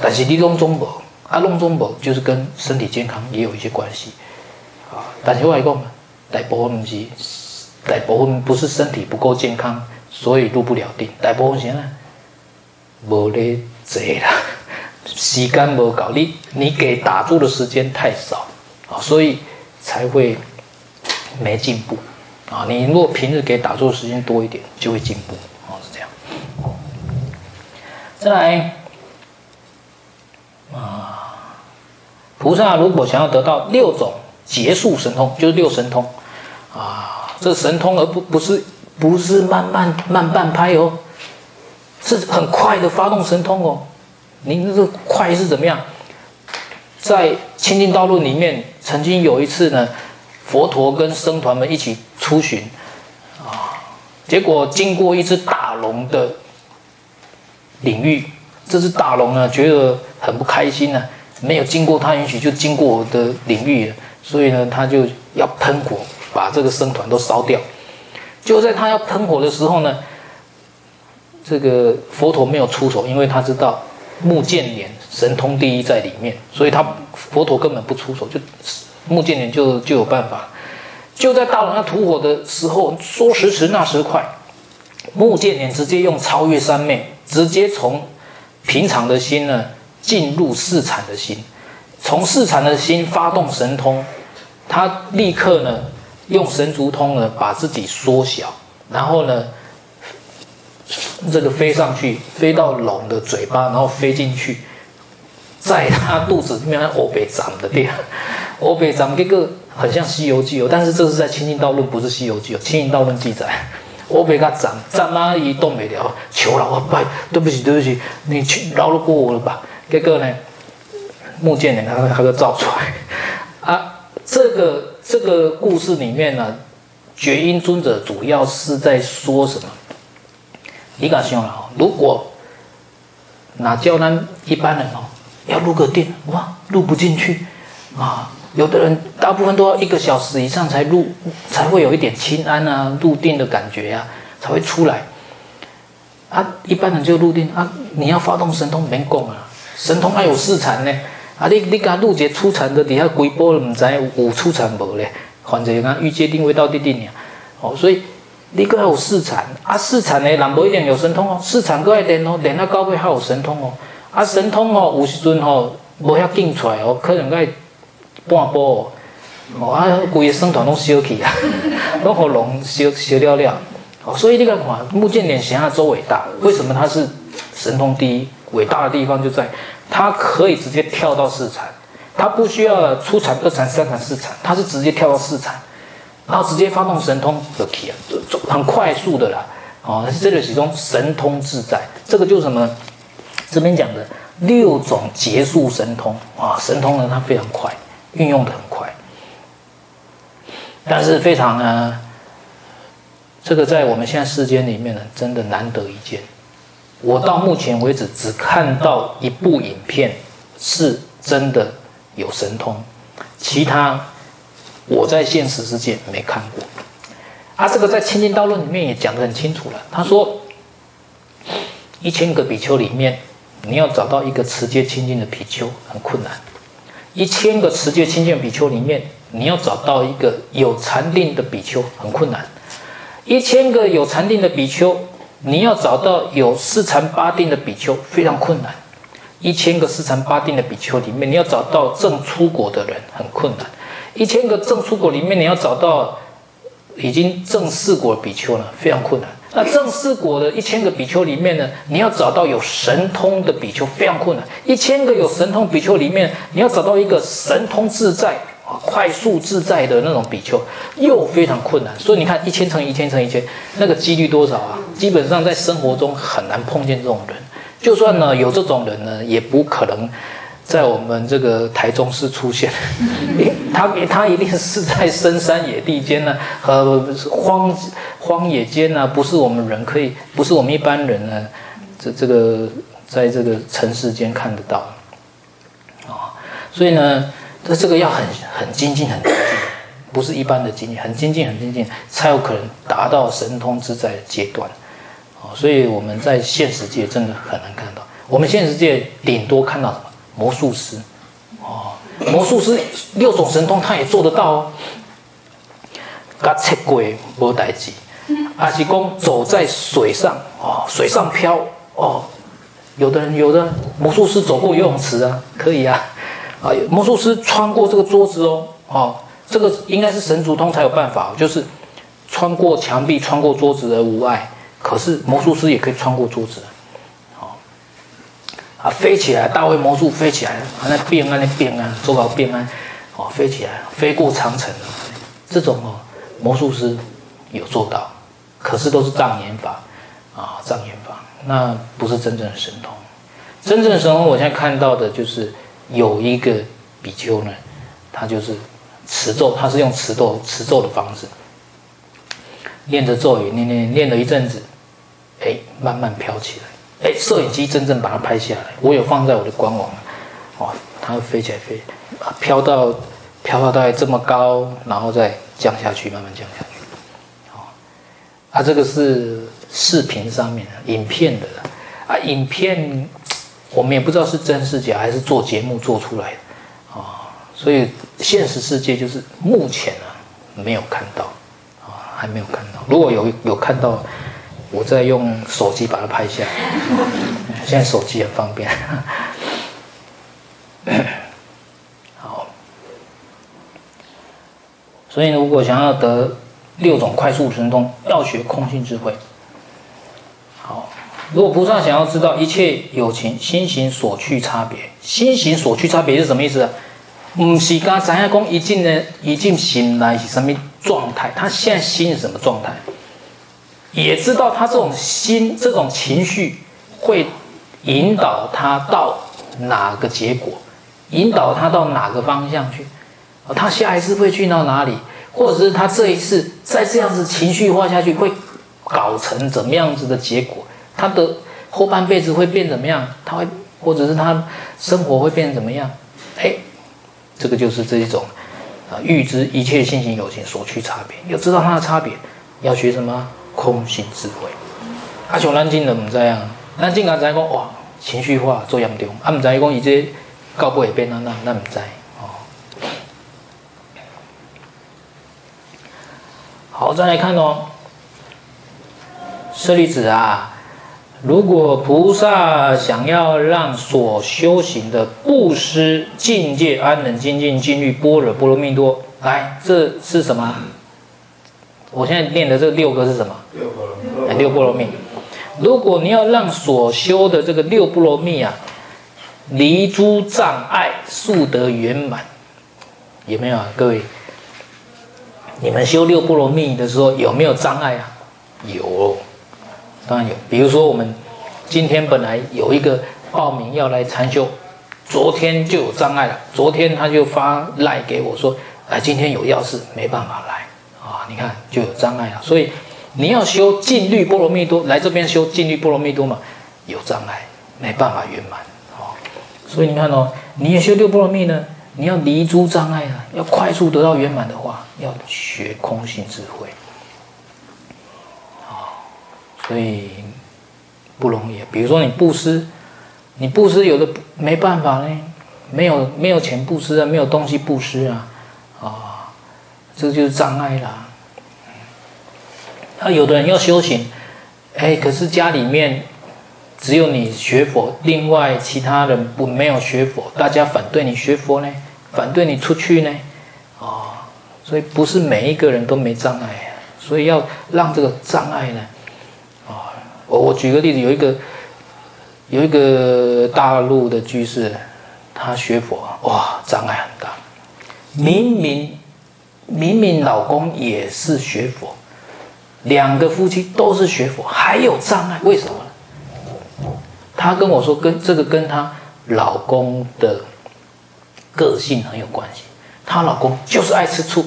但是你拢总无，啊拢总无，就是跟身体健康也有一些关系啊。但是我来讲，大部分不是，大部分不是身体不够健康，所以入不了定，大部分是呢，无咧坐啦。时间不够，你你给打坐的时间太少啊，所以才会没进步啊。你如果平日给打坐的时间多一点，就会进步，再来啊，菩萨如果想要得到六种结束神通，就是六神通啊，这神通而不不是不是慢慢慢半拍哦，是很快的发动神通哦。您这个快是怎么样？在《清净道论》里面，曾经有一次呢，佛陀跟僧团们一起出巡，啊，结果经过一只大龙的领域，这只大龙呢觉得很不开心呢，没有经过他允许就经过我的领域，所以呢他就要喷火把这个僧团都烧掉。就在他要喷火的时候呢，这个佛陀没有出手，因为他知道。目犍连神通第一在里面，所以他佛陀根本不出手，就目犍连就就有办法。就在大龙要吐火的时候，说时迟那时快，目犍连直接用超越三昧，直接从平常的心呢进入四禅的心，从四禅的心发动神通，他立刻呢用神足通呢把自己缩小，然后呢。这个飞上去，飞到龙的嘴巴，然后飞进去，在他肚子里面，欧北长的地欧北咱们这个很像《西游记》哦，但是这是在《清净道论》，不是《西游记》哦，《清净道论》记载，欧北他长长妈一动没了，求饶啊拜，对不起对不起，你去饶了过我了吧？这个呢，目犍连他他就造出来啊，这个这个故事里面呢，觉音尊者主要是在说什么？你敢想了，如果哪叫咱一般人哦，要入个定，哇，入不进去啊！有的人大部分都要一个小时以上才入，才会有一点轻安啊，入定的感觉呀、啊，才会出来。啊，一般人就入定啊，你要发动神通没功啊，神通还有四禅呢。啊，你你刚入劫初禅的底下几波了，唔知有初禅无咧？反正讲欲界定位到地定呀，哦，所以。你个有四禅啊，四禅呢人不一定有神通哦，四禅个爱练哦，练到高位还有神通哦，啊神通哦，有时阵哦无遐紧出来哦，可能爱半波哦，啊规个僧团拢烧去啊，拢互龙烧烧了了，哦，所以你看看目犍连想要周伟大，为什么他是神通第一？伟大的地方就在，他可以直接跳到四禅，他不需要初禅、二禅、三禅、四禅，他是直接跳到四禅。然后直接发动神通就可以了，很快速的啦，哦，这个其中神通自在，这个就是什么？这边讲的六种结束神通。啊，神通呢它非常快，运用的很快，但是非常呢，这个在我们现在世间里面呢，真的难得一见。我到目前为止只看到一部影片是真的有神通，其他。我在现实世界没看过，啊，这个在《清净道论》里面也讲得很清楚了。他说，一千个比丘里面，你要找到一个持戒清净的比丘很困难；一千个持戒清净比丘里面，你要找到一个有禅定的比丘很困难；一千个有禅定的比丘，你要找到有四禅八定的比丘非常困难；一千个四禅八定的比丘里面，你要找到正出果的人很困难。一千个正出果里面，你要找到已经正四果的比丘呢，非常困难。那正四果的一千个比丘里面呢，你要找到有神通的比丘，非常困难。一千个有神通比丘里面，你要找到一个神通自在啊、快速自在的那种比丘，又非常困难。所以你看，一千乘一千乘一千，那个几率多少啊？基本上在生活中很难碰见这种人。就算呢有这种人呢，也不可能。在我们这个台中市出现，他他一定是在深山野地间呢，和荒荒野间呢，不是我们人可以，不是我们一般人呢，这这个在这个城市间看得到，啊，所以呢，这这个要很很精进，很精进，不是一般的精进，很精进，很精进，才有可能达到神通自在的阶段，啊，所以我们在现实界真的很难看到，我们现实界顶多看到什么？魔术师，哦，魔术师六种神通他也做得到哦。他切鬼无代志，阿是公走在水上，哦，水上漂，哦，有的人有的魔术师走过游泳池啊，可以啊，啊，魔术师穿过这个桌子哦，哦，这个应该是神足通才有办法，就是穿过墙壁、穿过桌子而无碍。可是魔术师也可以穿过桌子。啊，飞起来！大卫魔术飞起来，啊，那变啊，那变啊，做到变啊，哦，飞起来，飞过长城，这种哦，魔术师有做到，可是都是障眼法啊，障眼法，那不是真正的神通。真正的神通，我现在看到的就是有一个比丘呢，他就是持咒，他是用持咒持咒的方式，念着咒语，念念念了一阵子，哎，慢慢飘起来。哎，摄影机真正把它拍下来，我有放在我的官网，哦，它会飞起来飞，飘到飘到大概这么高，然后再降下去，慢慢降下去，哦，啊，这个是视频上面的影片的，啊，影片我们也不知道是真是假，还是做节目做出来的，啊、所以现实世界就是目前啊没有看到，啊、还没有看到，如果有有看到。我在用手机把它拍下来，现在手机很方便。好，所以如果想要得六种快速神通，要学空性智慧。好，如果菩萨想要知道一切有情心行所趣差别，心行所趣差别是什么意思？唔是刚才讲一进呢，一进醒来是什么状态？他现在心是什么状态？也知道他这种心、这种情绪会引导他到哪个结果，引导他到哪个方向去？他下一次会去到哪里？或者是他这一次再这样子情绪化下去，会搞成怎么样子的结果？他的后半辈子会变怎么样？他会，或者是他生活会变怎么样？哎，这个就是这一种啊，预知一切性行有情所趋差别，要知道它的差别，要学什么？空性智慧。阿像咱今人唔知啊，咱今人知讲哇，情绪化做严重，啊唔知讲伊这到尾会变哪那那唔知。好，再来看哦，舍利子啊，如果菩萨想要让所修行的布施、境界、安忍、精进、静虑、般若、波罗蜜多，来，这是什么？我现在念的这六个是什么？六波罗蜜。六波罗蜜。如果你要让所修的这个六波罗蜜啊，离诸障碍，速得圆满，有没有啊，各位？你们修六波罗蜜的时候有没有障碍啊？有，当然有。比如说我们今天本来有一个报名要来禅修，昨天就有障碍了。昨天他就发赖给我说：“哎，今天有要事，没办法来啊。”你看就有障碍了。所以你要修静虑波罗蜜多，来这边修静虑波罗蜜多嘛，有障碍，没办法圆满哦。所以你看哦，你也修六波罗蜜呢。你要离诸障碍啊，要快速得到圆满的话，要学空性智慧，啊，所以不容易。比如说你布施，你布施有的没办法呢，没有没有钱布施啊，没有东西布施啊，啊，这就是障碍啦。那有的人要修行，哎，可是家里面。只有你学佛，另外其他人不没有学佛，大家反对你学佛呢，反对你出去呢，啊、哦，所以不是每一个人都没障碍，所以要让这个障碍呢，啊、哦，我我举个例子，有一个有一个大陆的居士，他学佛，哇，障碍很大，明明明明老公也是学佛，两个夫妻都是学佛，还有障碍，为什么呢？她跟我说，跟这个跟她老公的个性很有关系。她老公就是爱吃醋。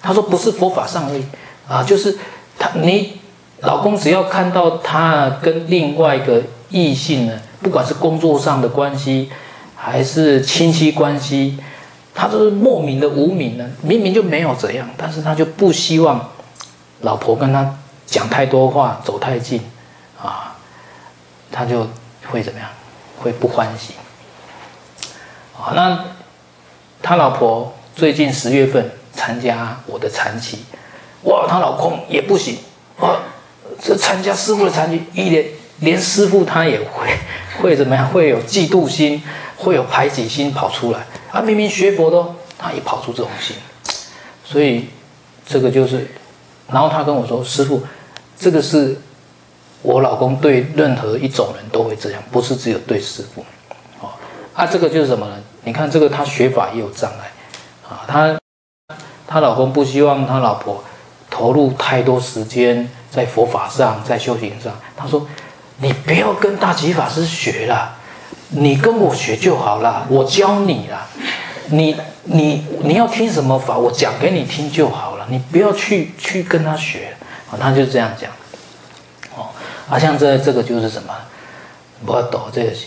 她说不是佛法上而已啊，就是她你老公只要看到她跟另外一个异性呢，不管是工作上的关系还是亲戚关系，他都是莫名的无名呢。明明就没有怎样，但是他就不希望老婆跟他讲太多话，走太近啊，他就。会怎么样？会不欢喜。啊，那他老婆最近十月份参加我的禅期，哇，他老公也不行，哇，这参加师傅的禅期，一连连师傅他也会 会怎么样？会有嫉妒心，会有排挤心跑出来。啊，明明学佛的，他也跑出这种心，所以这个就是，然后他跟我说，师傅，这个是。我老公对任何一种人都会这样，不是只有对师傅。哦，啊，这个就是什么呢？你看这个他学法也有障碍，啊，他他老公不希望他老婆投入太多时间在佛法上，在修行上。他说：“你不要跟大吉法师学了，你跟我学就好了，我教你了。你你你要听什么法，我讲给你听就好了，你不要去去跟他学。”啊，他就这样讲。哦啊，像这这个就是什么？不要抖这个是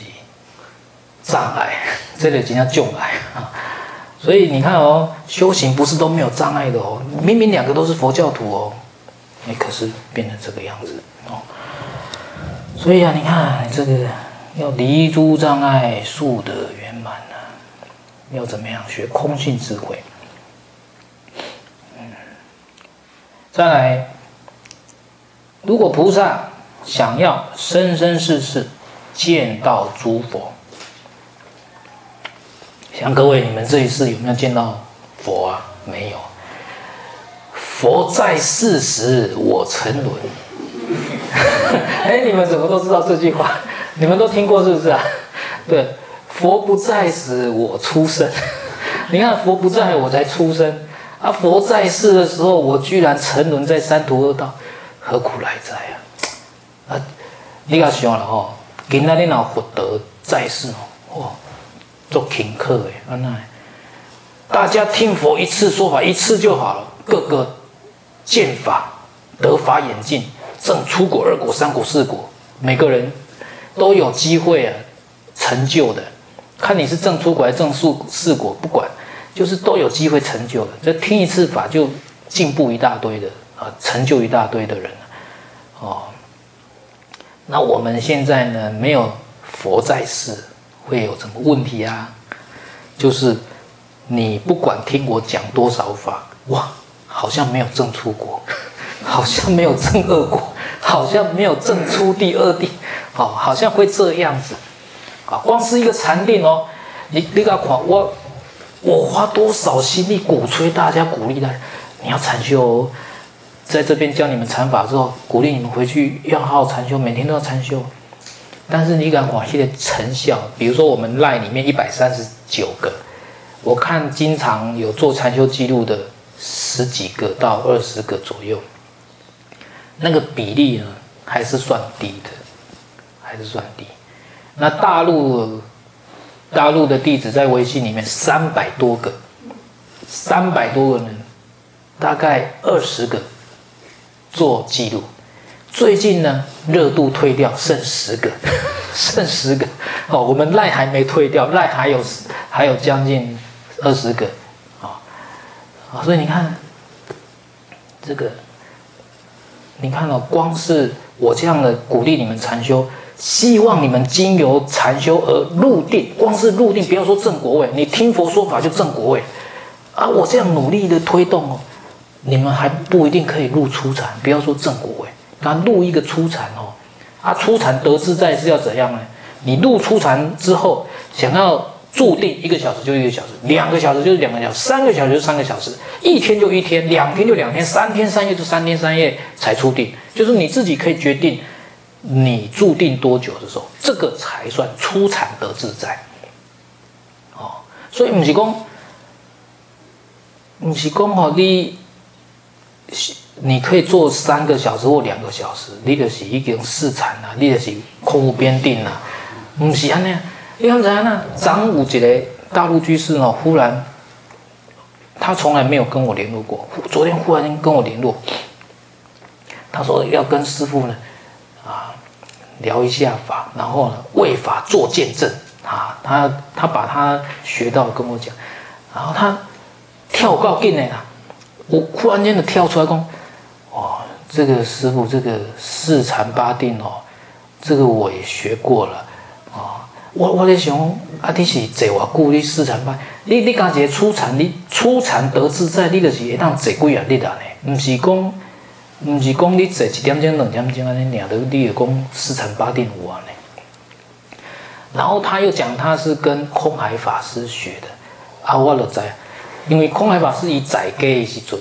障碍，这个叫障碍啊。所以你看哦，修行不是都没有障碍的哦。明明两个都是佛教徒哦，你可是变成这个样子哦。所以啊，你看这个要离诸障碍，速得圆满呢，要怎么样学空性智慧？嗯，再来，如果菩萨。想要生生世世见到诸佛，像各位，你们这一世有没有见到佛啊？没有。佛在世时，我沉沦。哎，你们怎么都知道这句话？你们都听过是不是啊？对，佛不在时，我出生。你看佛不在我才出生，啊，佛在世的时候，我居然沉沦在三途恶道，何苦来哉啊？啊，你讲想了吼，今仔日若佛德在世哦，哇，做听课诶，安那，大家听佛一次说法一次就好了，个个见法得法眼净，证初果、二果、三果、四果，每个人都有机会啊成就的。看你是正出果还是正四果，不管，就是都有机会成就的。这听一次法就进步一大堆的啊，成就一大堆的人哦。那我们现在呢，没有佛在世，会有什么问题啊？就是你不管听我讲多少法，哇，好像没有证出果，好像没有证二果，好像没有证出第二地，哦，好像会这样子啊。光是一个禅定哦，你你看我我花多少心力鼓吹大家，鼓励大家，你要禅修哦。在这边教你们禅法之后，鼓励你们回去要好好禅修，每天都要禅修。但是你敢广西的成效，比如说我们赖里面一百三十九个，我看经常有做禅修记录的十几个到二十个左右，那个比例呢还是算低的，还是算低。那大陆大陆的弟子在微信里面三百多个，三百多个人，大概二十个。做记录，最近呢热度退掉，剩十个，剩十个哦。我们赖还没退掉，赖还有还有将近二十个啊啊！所以你看这个，你看哦，光是我这样的鼓励你们禅修，希望你们经由禅修而入定，光是入定，不要说证果位，你听佛说法就证果位啊！我这样努力的推动哦。你们还不一定可以入初禅，不要说正果位，那入一个初禅哦，啊，初禅得自在是要怎样呢？你入初禅之后，想要住定一个小时就一个小时，两个小时就是两个小时，三个小时就三个小时，一天就一天，两天就两天，三天三夜就三天三夜才出定，就是你自己可以决定你注定多久的时候，这个才算出产得自在。哦，所以不是讲，不是讲哦，你。你可以做三个小时或两个小时，你就是已经试产了，你就是空无边定了，不是安尼。你看怎样呢？张武杰的大陆居士呢，忽然他从来没有跟我联络过，昨天忽然间跟我联络，他说要跟师傅呢聊一下法，然后呢为法做见证啊，他他把他学到跟我讲，然后他跳高进来了。我忽然间的跳出来讲，哦，这个师傅，这个四禅八定哦，这个我也学过了，哦，我我在想，啊，你是坐我久？你四禅八，你你刚才初禅，你初禅得自在，你就是会当坐几啊日啊呢？不是讲，不是讲你坐一点钟、两点钟安尼，尔的你就讲四禅八定有啊呢？然后他又讲他是跟空海法师学的，啊，我就知。因为空海法师以在家的时阵，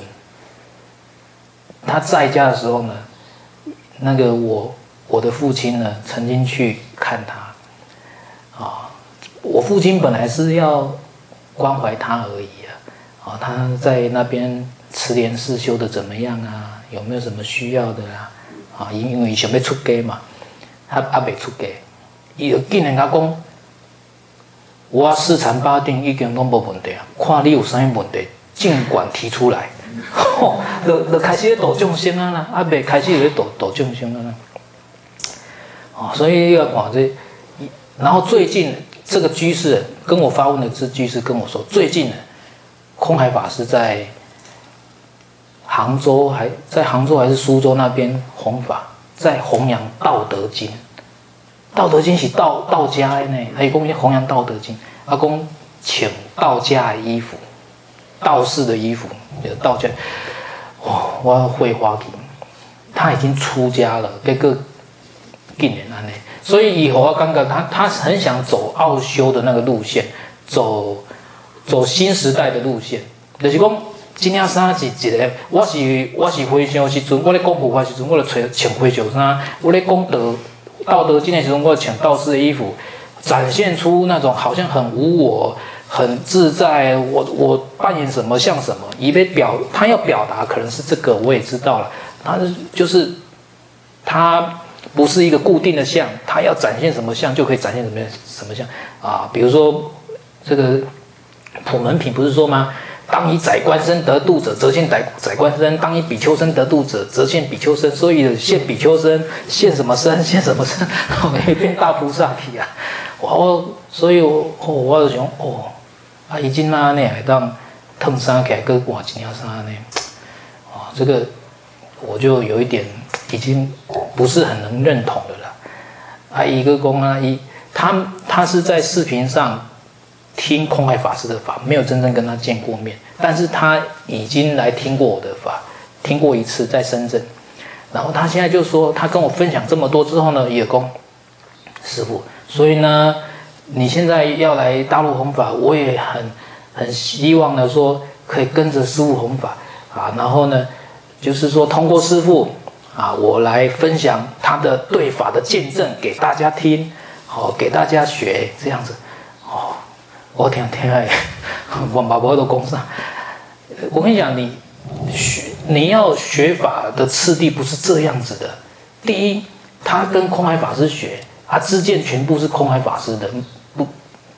他在家的时候呢，那个我我的父亲呢，曾经去看他，啊，我父亲本来是要关怀他而已啊，啊，他在那边慈莲寺修的怎么样啊？有没有什么需要的啊？啊，因为想要出家嘛，他还没出家，伊就见人家讲。我四禅八定已经拢无问题啊！看你有啥问题，尽管提出来。吼，就就开始咧度众生啊啦，啊未开始咧度度众生啊啦。哦，所以要看这，然后最近这个居士跟我发问的这居士跟我说，最近空海法师在杭州还在杭州还是苏州那边弘法，在弘扬《道德经》。道德经是道道家的呢，还有讲弘扬道德经，阿公请道家的衣服，道士的衣服，道家，哇，我要会花瓶他已经出家了，这个近年安呢，所以以后啊刚刚他他很想走奥修的那个路线，走走新时代的路线，就是讲今天衫是一个，我是我是非常时阵，我咧讲佛法时阵，我咧穿穿和尚衫，我咧讲道。道德经的时候，我穿道士的衣服，展现出那种好像很无我、很自在，我我扮演什么像什么，以为表他要表达可能是这个，我也知道了，他是就是他不是一个固定的像，他要展现什么像就可以展现什么什么像啊，比如说这个普门品不是说吗？当以宰官身得度者，则现宰宰官身；当以比丘身得度者，则现比丘身。所以现比丘身，现什么身？现什么身？我可以变大菩萨体啊！我所以我我就想哦。啊，已经那呢，还当烫衫给个挂几条衫呢？啊，这个我就有一点已经不是很能认同的了。啊，一个公阿姨，他他是在视频上听空海法师的法，没有真正跟他见过面，但是他已经来听过我的法，听过一次在深圳。然后他现在就说，他跟我分享这么多之后呢，也供师傅，所以呢。你现在要来大陆弘法，我也很很希望呢，说可以跟着师傅弘法啊，然后呢，就是说通过师傅啊，我来分享他的对法的见证给大家听，好、哦、给大家学这样子，哦，我天天哎，我把我都供上。我跟你讲，你学你要学法的次第不是这样子的，第一，他跟空海法师学，他知见全部是空海法师的。不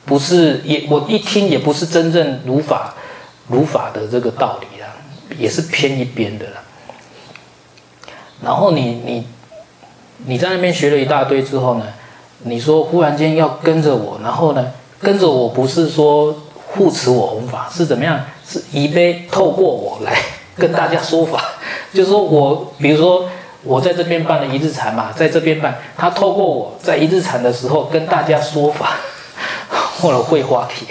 不是也，我一听也不是真正如法如法的这个道理啦，也是偏一边的啦。然后你你你在那边学了一大堆之后呢，你说忽然间要跟着我，然后呢跟着我不是说护持我弘法，是怎么样？是以杯透过我来跟大家说法，就是说我比如说我在这边办了一日禅嘛，在这边办，他透过我在一日禅的时候跟大家说法。或者会话题，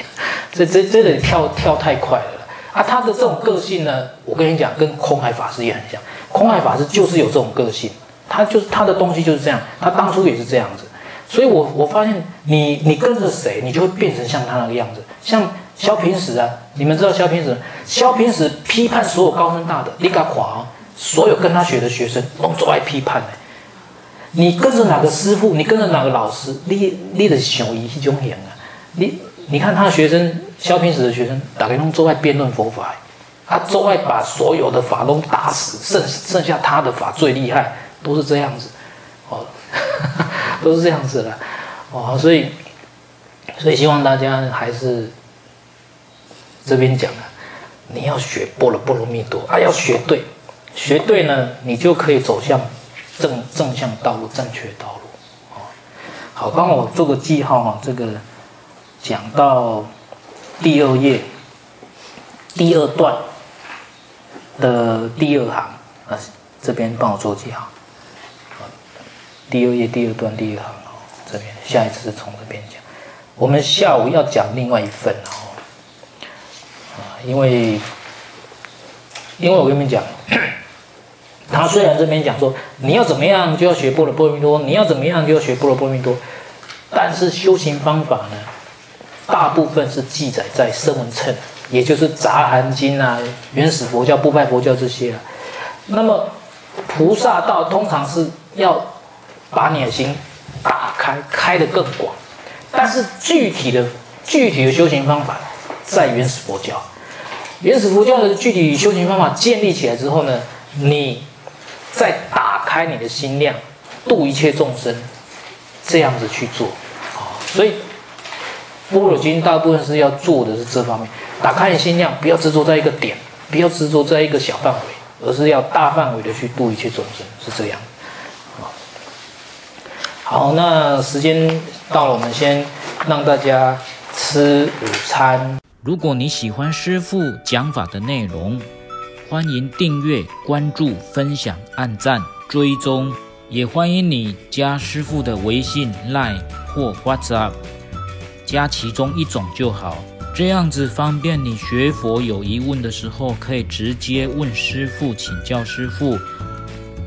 这这这得跳跳太快了啊！他的这种个性呢，我跟你讲，跟空海法师也很像。空海法师就是有这种个性，他就是他的东西就是这样，他当初也是这样子。所以我我发现你你跟着谁，你就会变成像他那个样子。像萧平时啊，你们知道萧平时？萧平时批判所有高僧大德，你敢垮？所有跟他学的学生都最爱批判的。你跟着哪个师傅，你跟着哪个老师，你你的想以一种型啊。你你看他的学生，萧平时的学生，大概都坐在辩论佛法，他坐在把所有的法都打死，剩剩下他的法最厉害，都是这样子，都是这样子的，哦，所以所以希望大家还是这边讲啊，你要学波罗波罗蜜多啊，要学对，学对呢，你就可以走向正正向道路，正确道路，哦，好，帮我做个记号啊，这个。讲到第二页第二段的第二行啊，这边帮我做记号。第二页第二段第一行哦，这边下一次是从这边讲。我们下午要讲另外一份哦，啊，因为因为我跟你们讲，他虽然这边讲说你要怎么样就要学波罗波罗蜜多，你要怎么样就要学波罗波罗蜜多，但是修行方法呢？大部分是记载在声闻乘，也就是杂含经啊、原始佛教、不派佛教这些啊。那么菩萨道通常是要把你的心打开，开得更广。但是具体的、具体的修行方法在原始佛教。原始佛教的具体修行方法建立起来之后呢，你再打开你的心量，度一切众生，这样子去做啊。所以。般若经大部分是要做的是这方面，打开你心量，不要执着在一个点，不要执着在一个小范围，而是要大范围的去度一切众生，是这样。好，那时间到了，我们先让大家吃午餐。如果你喜欢师父讲法的内容，欢迎订阅、关注、分享、按赞、追踪，也欢迎你加师父的微信、Line 或 WhatsApp。加其中一种就好，这样子方便你学佛有疑问的时候，可以直接问师父请教师父，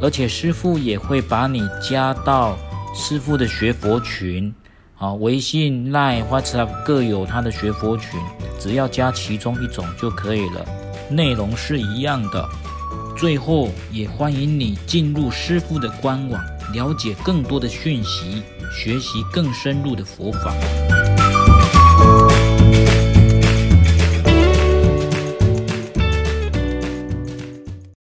而且师父也会把你加到师傅的学佛群，啊，微信、Line、WhatsApp 各有他的学佛群，只要加其中一种就可以了，内容是一样的。最后也欢迎你进入师傅的官网，了解更多的讯息，学习更深入的佛法。